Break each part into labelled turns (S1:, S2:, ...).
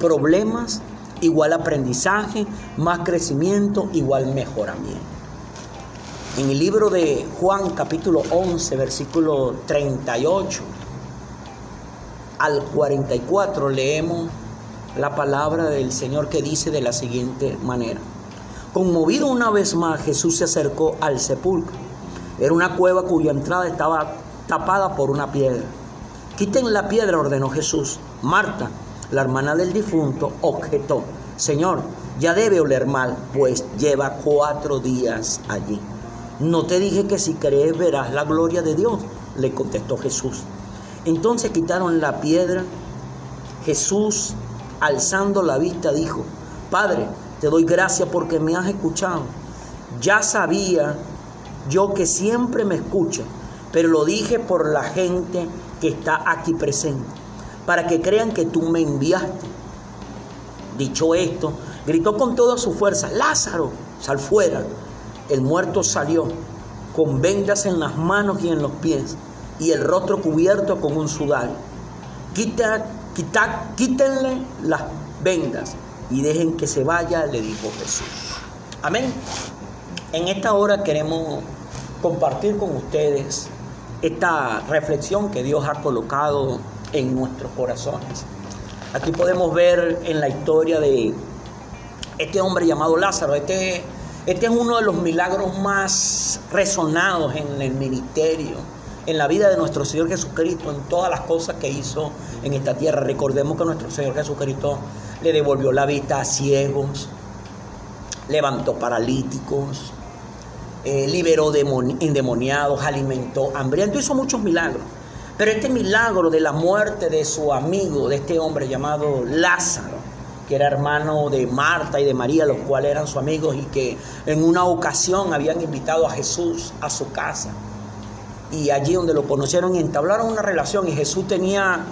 S1: Problemas igual aprendizaje, más crecimiento igual mejoramiento. En el libro de Juan capítulo 11, versículo 38 al 44 leemos la palabra del Señor que dice de la siguiente manera. Conmovido una vez más, Jesús se acercó al sepulcro. Era una cueva cuya entrada estaba tapada por una piedra. Quiten la piedra, ordenó Jesús. Marta, la hermana del difunto, objetó. Señor, ya debe oler mal, pues lleva cuatro días allí. No te dije que si crees verás la gloria de Dios, le contestó Jesús. Entonces quitaron la piedra. Jesús, alzando la vista, dijo, Padre, te doy gracias porque me has escuchado. Ya sabía yo que siempre me escucha, pero lo dije por la gente que está aquí presente, para que crean que tú me enviaste. Dicho esto, gritó con toda su fuerza, Lázaro, sal fuera. El muerto salió con vendas en las manos y en los pies y el rostro cubierto con un sudario. Quita, quita, quítenle las vendas y dejen que se vaya, le dijo Jesús. Amén. En esta hora queremos compartir con ustedes esta reflexión que Dios ha colocado en nuestros corazones. Aquí podemos ver en la historia de este hombre llamado Lázaro. Este, este es uno de los milagros más resonados en el ministerio, en la vida de nuestro Señor Jesucristo, en todas las cosas que hizo en esta tierra. Recordemos que nuestro Señor Jesucristo le devolvió la vista a ciegos, levantó paralíticos, eh, liberó endemoniados, alimentó hambrientos, hizo muchos milagros. Pero este milagro de la muerte de su amigo, de este hombre llamado Lázaro, que era hermano de Marta y de María, los cuales eran sus amigos y que en una ocasión habían invitado a Jesús a su casa. Y allí donde lo conocieron entablaron una relación y Jesús tenía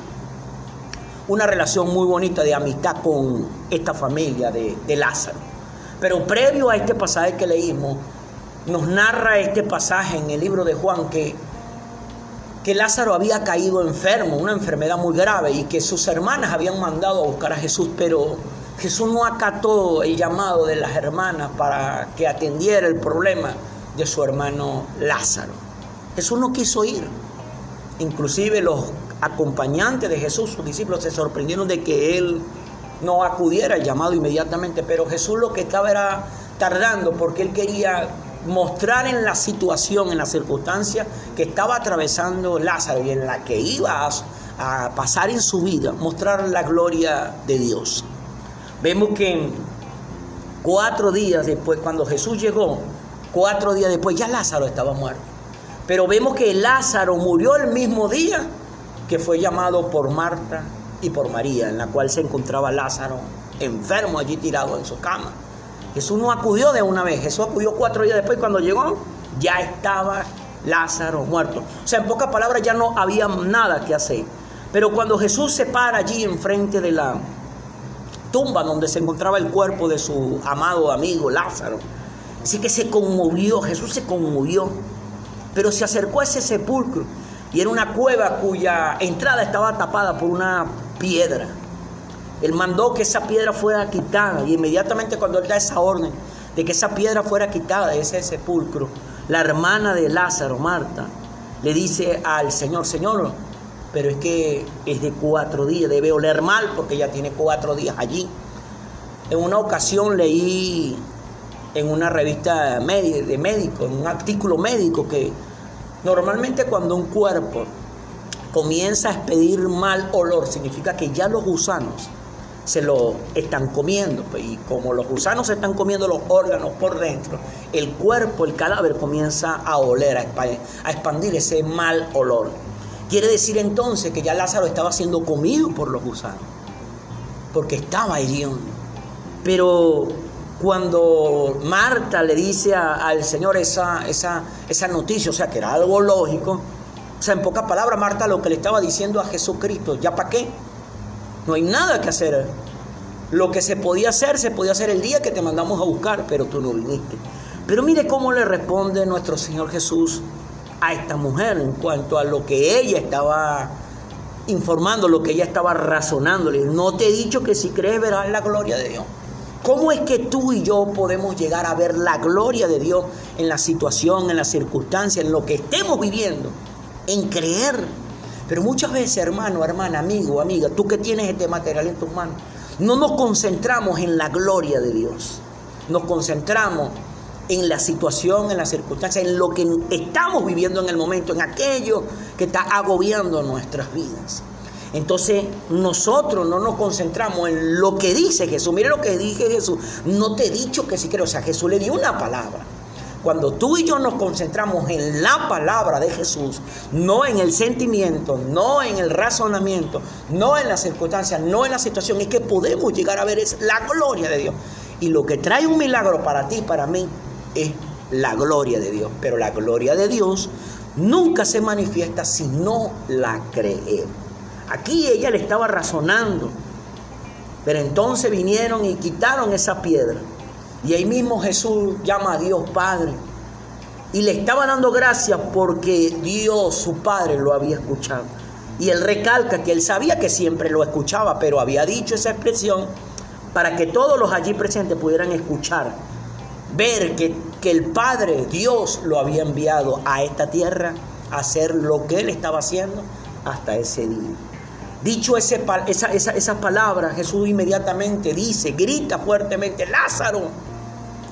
S1: una relación muy bonita de amistad con esta familia de, Lázaro. Pero previo a este pasaje que leímos, nos narra este pasaje en el libro de Juan que, que Lázaro había caído enfermo, una enfermedad muy grave, y que sus hermanas habían mandado a buscar a Jesús, pero Jesús no acató el llamado de las hermanas para que atendiera el problema de su hermano Lázaro. Jesús no quiso ir. Inclusive los acompañantes de Jesús, sus discípulos, se sorprendieron de que él no acudiera al llamado inmediatamente, pero Jesús lo que estaba era tardando porque él quería mostrar en la situación, en la circunstancia que estaba atravesando Lázaro y en la que iba a, pasar en su vida, mostrar la gloria de Dios. Vemos que cuatro días después, cuando Jesús llegó, cuatro días después ya Lázaro estaba muerto. Pero vemos que Lázaro murió el mismo día que fue llamado por Marta y por María, en la cual se encontraba Lázaro enfermo allí tirado en su cama. Jesús no acudió de una vez, Jesús acudió cuatro días después cuando llegó, ya estaba Lázaro muerto. O sea, en pocas palabras ya no había nada que hacer. Pero cuando Jesús se para allí enfrente de la tumba donde se encontraba el cuerpo de su amado amigo Lázaro, así que se conmovió, Jesús se conmovió, pero se acercó a ese sepulcro y era una cueva cuya entrada estaba tapada por una piedra. Él mandó que esa piedra fuera quitada y inmediatamente cuando él da esa orden de que esa piedra fuera quitada de ese sepulcro, la hermana de Lázaro, Marta, le dice al Señor, Señor, pero es que es de cuatro días, debe oler mal porque ya tiene cuatro días allí. En una ocasión leí en una revista de médico, en un artículo médico, que Normalmente cuando un cuerpo comienza a expedir mal olor, significa que ya los gusanos se lo están comiendo. Pues, y como los gusanos se están comiendo los órganos por dentro, el cuerpo, el cadáver comienza a oler, a expandir ese mal olor. Quiere decir entonces que ya Lázaro estaba siendo comido por los gusanos, porque estaba allí. Pero cuando Marta le dice al Señor esa, esa, esa noticia, o sea, que era algo lógico, o sea, en pocas palabras, Marta lo que le estaba diciendo a Jesucristo, ¿ya para qué? No hay nada que hacer. Lo que se podía hacer, se podía hacer el día que te mandamos a buscar, pero tú no viniste. Pero mire cómo le responde nuestro Señor Jesús a esta mujer en cuanto a lo que ella estaba informando lo que ella estaba razonándole. No te he dicho que si crees verás la gloria de Dios. ¿Cómo es que tú y yo podemos llegar a ver la gloria de Dios en la situación, en la circunstancia, en lo que estemos viviendo? En creer. Pero muchas veces, hermano, hermana, amigo, amiga, tú que tienes este material en tus manos, no nos concentramos en la gloria de Dios. Nos concentramos en la situación, en la circunstancia, en lo que estamos viviendo en el momento, en aquello que está agobiando nuestras vidas. Entonces nosotros no nos concentramos en lo que dice Jesús. Mire lo que dije Jesús. No te he dicho que si creo. O sea, Jesús le dio una palabra. Cuando tú y yo nos concentramos en la palabra de Jesús, no en el sentimiento, no en el razonamiento, no en las circunstancias, no en la situación, es que podemos llegar a ver es la gloria de Dios. Y lo que trae un milagro para ti, para mí, es la gloria de Dios. Pero la gloria de Dios nunca se manifiesta si no la creemos. Aquí ella le estaba razonando. Pero entonces vinieron y quitaron esa piedra. Y ahí mismo Jesús llama a Dios Padre. Y le estaba dando gracias porque Dios, su Padre, lo había escuchado. Y él recalca que él sabía que siempre lo escuchaba, pero había dicho esa expresión para que todos los allí presentes pudieran escuchar, ver que, que el Padre, Dios, lo había enviado a esta tierra a hacer lo que él estaba haciendo hasta ese día. Dicho ese, esa, esa, esas palabras, Jesús inmediatamente dice, grita fuertemente, Lázaro,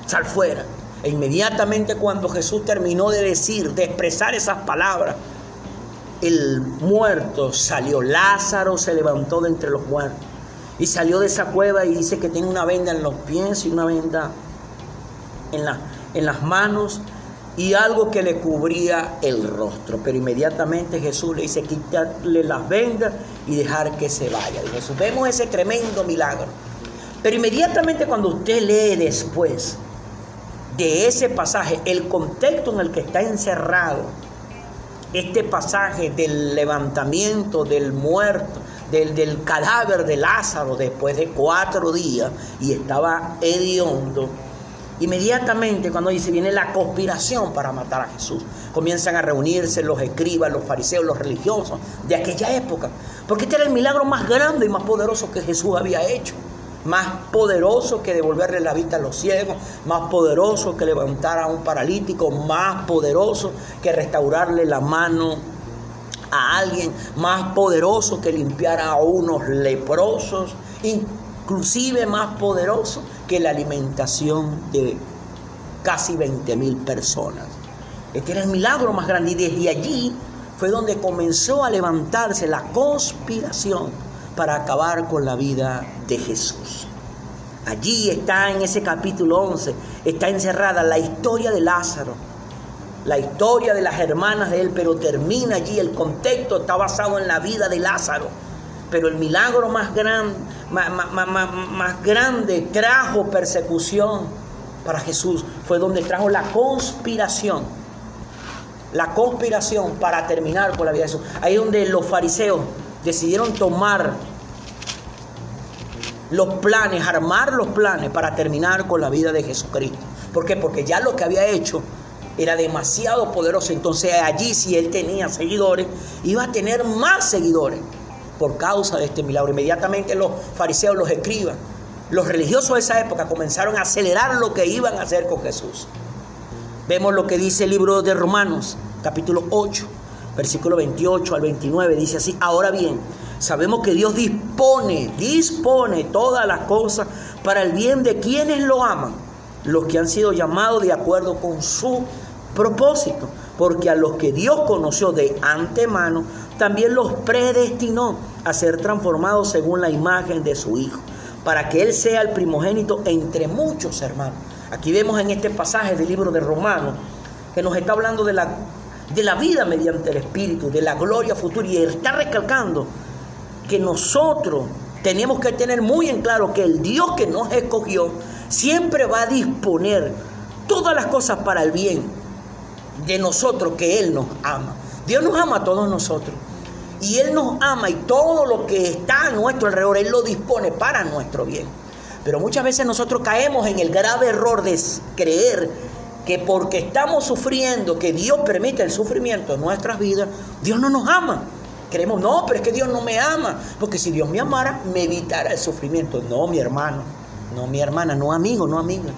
S1: sal fuera. E inmediatamente cuando Jesús terminó de decir, de expresar esas palabras, el muerto salió. Lázaro se levantó de entre los muertos. Y salió de esa cueva y dice que tiene una venda en los pies y una venda en, en las manos y algo que le cubría el rostro. Pero inmediatamente Jesús le dice, quitarle las vendas y dejar que se vaya. Y Jesús, vemos ese tremendo milagro. Pero inmediatamente cuando usted lee después de ese pasaje, el contexto en el que está encerrado, este pasaje del levantamiento del muerto, del, del cadáver de Lázaro después de cuatro días y estaba hediondo, Inmediatamente cuando dice viene la conspiración para matar a Jesús, comienzan a reunirse los escribas, los fariseos, los religiosos de aquella época, porque este era el milagro más grande y más poderoso que Jesús había hecho, más poderoso que devolverle la vista a los ciegos, más poderoso que levantar a un paralítico, más poderoso que restaurarle la mano a alguien, más poderoso que limpiar a unos leprosos, inclusive más poderoso que la alimentación de casi 20 mil personas. Este era el milagro más grande y desde allí fue donde comenzó a levantarse la conspiración para acabar con la vida de Jesús. Allí está en ese capítulo 11, está encerrada la historia de Lázaro, la historia de las hermanas de él, pero termina allí, el contexto está basado en la vida de Lázaro pero el milagro más, gran, más, grande trajo persecución para Jesús. Fue donde trajo la conspiración. La conspiración para terminar con la vida de Jesús. Ahí es donde los fariseos decidieron tomar los planes, armar los planes para terminar con la vida de Jesucristo. ¿Por qué? Porque ya lo que había hecho era demasiado poderoso. Entonces allí si él tenía seguidores, iba a tener más seguidores por causa de este milagro. Inmediatamente los fariseos, los escriban, los religiosos de esa época comenzaron a acelerar lo que iban a hacer con Jesús. Vemos lo que dice el libro de Romanos, capítulo 8, versículo 28 al 29. Dice así, ahora bien, sabemos que Dios dispone, dispone todas las cosas para el bien de quienes lo aman, los que han sido llamados de acuerdo con su propósito, porque a los que Dios conoció de antemano, también los predestinó a ser transformados según la imagen de su Hijo, para que Él sea el primogénito entre muchos hermanos. Aquí vemos en este pasaje del libro de Romanos que nos está hablando de la, de la vida mediante el Espíritu, de la gloria futura, y está recalcando que nosotros tenemos que tener muy en claro que el Dios que nos escogió siempre va a disponer todas las cosas para el bien de nosotros que Él nos ama. Dios nos ama a todos nosotros. Y Él nos ama y todo lo que está a nuestro alrededor, Él lo dispone para nuestro bien. Pero muchas veces nosotros caemos en el grave error de creer que porque estamos sufriendo, que Dios permite el sufrimiento en nuestras vidas, Dios no nos ama. Creemos, no, pero es que Dios no me ama. Porque si Dios me amara, me evitara el sufrimiento. No, mi hermano, no, mi hermana, no amigo, no amiga.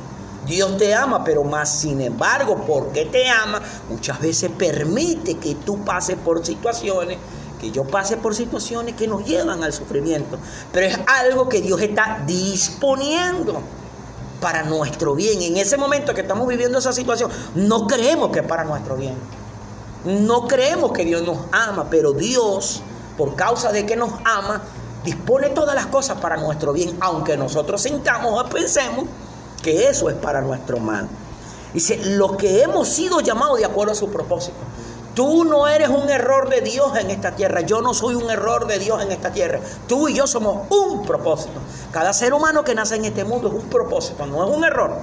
S1: Dios te ama, pero más sin embargo, porque te ama, muchas veces permite que tú pases por situaciones, que yo pase por situaciones que nos llevan al sufrimiento. Pero es algo que Dios está disponiendo para nuestro bien. En ese momento que estamos viviendo esa situación, no creemos que es para nuestro bien. No creemos que Dios nos ama, pero Dios, por causa de que nos ama, dispone todas las cosas para nuestro bien, aunque nosotros sintamos o pensemos que eso es para nuestro mal. Dice, lo que hemos sido llamados de acuerdo a su propósito. Tú no eres un error de Dios en esta tierra. Yo no soy un error de Dios en esta tierra. Tú y yo somos un propósito. Cada ser humano que nace en este mundo es un propósito, no es un error.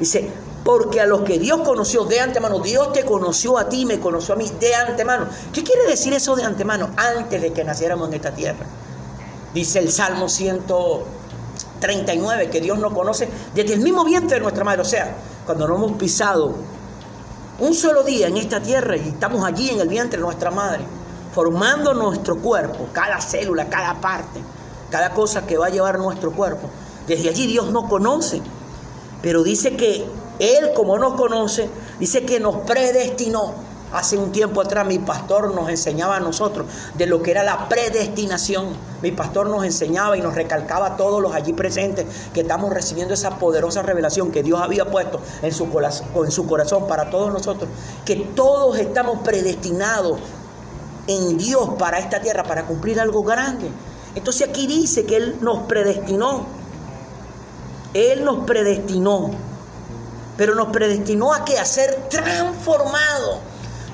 S1: Dice, porque a los que Dios conoció de antemano, Dios te conoció a ti, me conoció a mí de antemano. ¿Qué quiere decir eso de antemano? Antes de que naciéramos en esta tierra. Dice el Salmo 139 que Dios nos conoce desde el mismo vientre de nuestra madre. O sea, cuando no hemos pisado un solo día en esta tierra y estamos allí en el vientre de nuestra madre, formando nuestro cuerpo, cada célula, cada parte, cada cosa que va a llevar nuestro cuerpo. Desde allí Dios nos conoce, pero dice que Él como nos conoce, dice que nos predestinó. Hace un tiempo atrás mi pastor nos enseñaba a nosotros de lo que era la predestinación. Mi pastor nos enseñaba y nos recalcaba a todos los allí presentes que estamos recibiendo esa poderosa revelación que Dios había puesto en su, corazón, para todos nosotros. Que todos estamos predestinados en Dios para esta tierra, para cumplir algo grande. Entonces aquí dice que Él nos predestinó. Él nos predestinó. Pero nos predestinó a que a ser transformados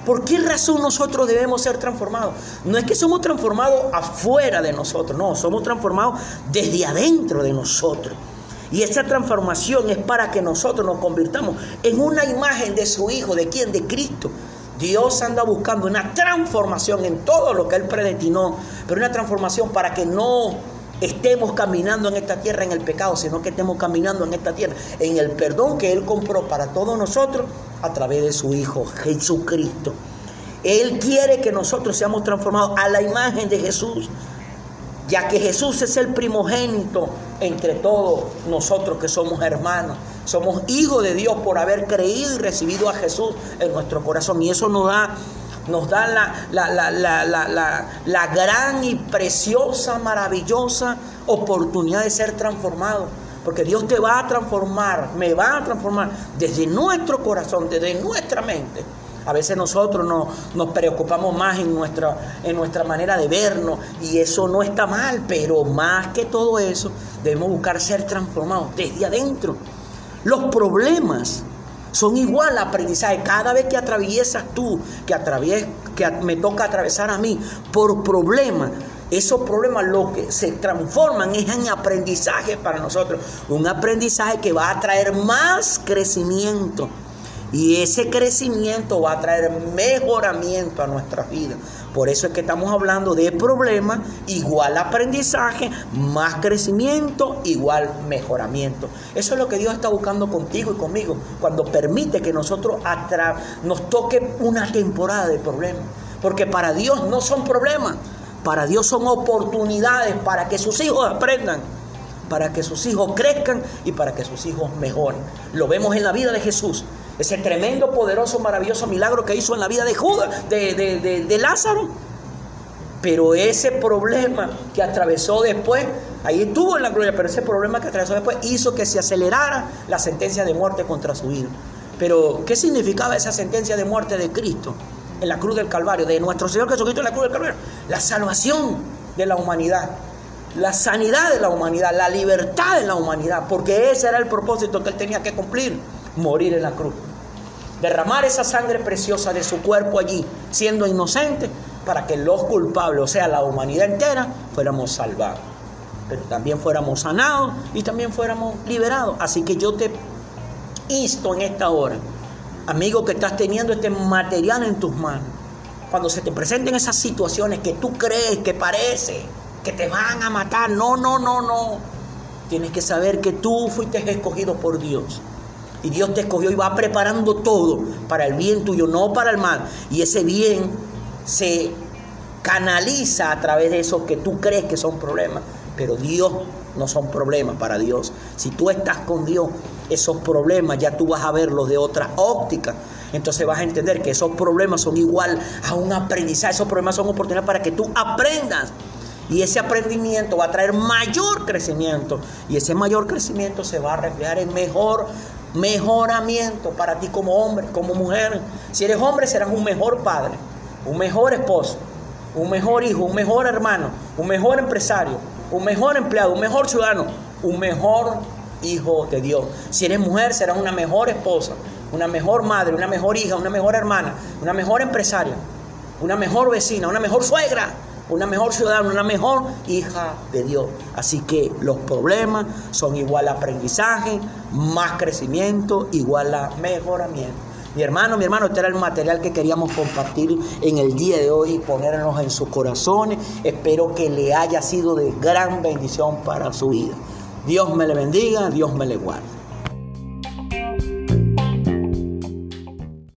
S1: ¿Por qué razón nosotros debemos ser transformados? No es que somos transformados afuera de nosotros, no, somos transformados desde adentro de nosotros. Y esa transformación es para que nosotros nos convirtamos en una imagen de su Hijo, ¿de quién? De Cristo. Dios anda buscando una transformación en todo lo que Él predestinó, pero una transformación para que no estemos caminando en esta tierra en el pecado, sino que estemos caminando en esta tierra en el perdón que Él compró para todos nosotros a través de su Hijo Jesucristo. Él quiere que nosotros seamos transformados a la imagen de Jesús, ya que Jesús es el primogénito entre todos nosotros que somos hermanos. Somos hijos de Dios por haber creído y recibido a Jesús en nuestro corazón. Y eso nos da nos da la, la, gran y preciosa, maravillosa oportunidad de ser transformado. Porque Dios te va a transformar, me va a transformar desde nuestro corazón, desde nuestra mente. A veces nosotros nos, nos preocupamos más en nuestra, en nuestra manera de vernos y eso no está mal, pero más que todo eso debemos buscar ser transformados desde adentro. Los problemas son igual aprendizaje. Cada vez que atraviesas tú, que, que me toca atravesar a mí por problemas, esos problemas lo que se transforman es en aprendizaje para nosotros. Un aprendizaje que va a traer más crecimiento. Y ese crecimiento va a traer mejoramiento a nuestras vidas. Por eso es que estamos hablando de problemas igual aprendizaje, más crecimiento, igual mejoramiento. Eso es lo que Dios está buscando contigo y conmigo cuando permite que nosotros nos toque una temporada de problemas. Porque para Dios no son problemas, para Dios son oportunidades para que sus hijos aprendan para que sus hijos crezcan y para que sus hijos mejoren. Lo vemos en la vida de Jesús. Ese tremendo, poderoso, maravilloso milagro que hizo en la vida de Judas, de, Lázaro. Pero ese problema que atravesó después, ahí estuvo en la gloria, pero ese problema que atravesó después hizo que se acelerara la sentencia de muerte contra su hijo. Pero, ¿qué significaba esa sentencia de muerte de Cristo en la cruz del Calvario, de nuestro Señor Jesucristo en la cruz del Calvario? La salvación de la humanidad, la sanidad de la humanidad, la libertad de la humanidad, porque ese era el propósito que él tenía que cumplir morir en la cruz. Derramar esa sangre preciosa de su cuerpo allí, siendo inocente, para que los culpables, o sea, la humanidad entera, fuéramos salvados. Pero también fuéramos sanados y también fuéramos liberados. Así que yo te insto en esta hora, amigo que estás teniendo este material en tus manos, cuando se te presenten esas situaciones que tú crees, que parece, que te van a matar, no, no, no, no. Tienes que saber que tú fuiste escogido por Dios y Dios te escogió y va preparando todo para el bien tuyo, no para el mal. Y ese bien se canaliza a través de eso que tú crees que son problemas. Pero Dios no son problemas para Dios. Si tú estás con Dios, esos problemas ya tú vas a verlos de otra óptica. Entonces vas a entender que esos problemas son igual a un aprendizaje. Esos problemas son oportunidades para que tú aprendas. Y ese aprendimiento va a traer mayor crecimiento. Y ese mayor crecimiento se va a reflejar en mejor mejoramiento para ti como hombre, como mujer. Si eres hombre, serás un mejor padre, un mejor esposo, un mejor hijo, un mejor hermano, un mejor empresario, un mejor empleado, un mejor ciudadano, un mejor hijo de Dios. Si eres mujer, serás una mejor esposa, una mejor madre, una mejor hija, una mejor hermana, una mejor empresaria, una mejor vecina, una mejor suegra, una mejor ciudadana, una mejor hija de Dios. Así que los problemas son igual aprendizaje, más crecimiento, igual a mejoramiento. Mi hermano, mi hermano, este era el material que queríamos compartir en el día de hoy y ponernos en sus corazones. Espero que le haya sido de gran bendición para su vida. Dios me le bendiga, Dios me le guarde.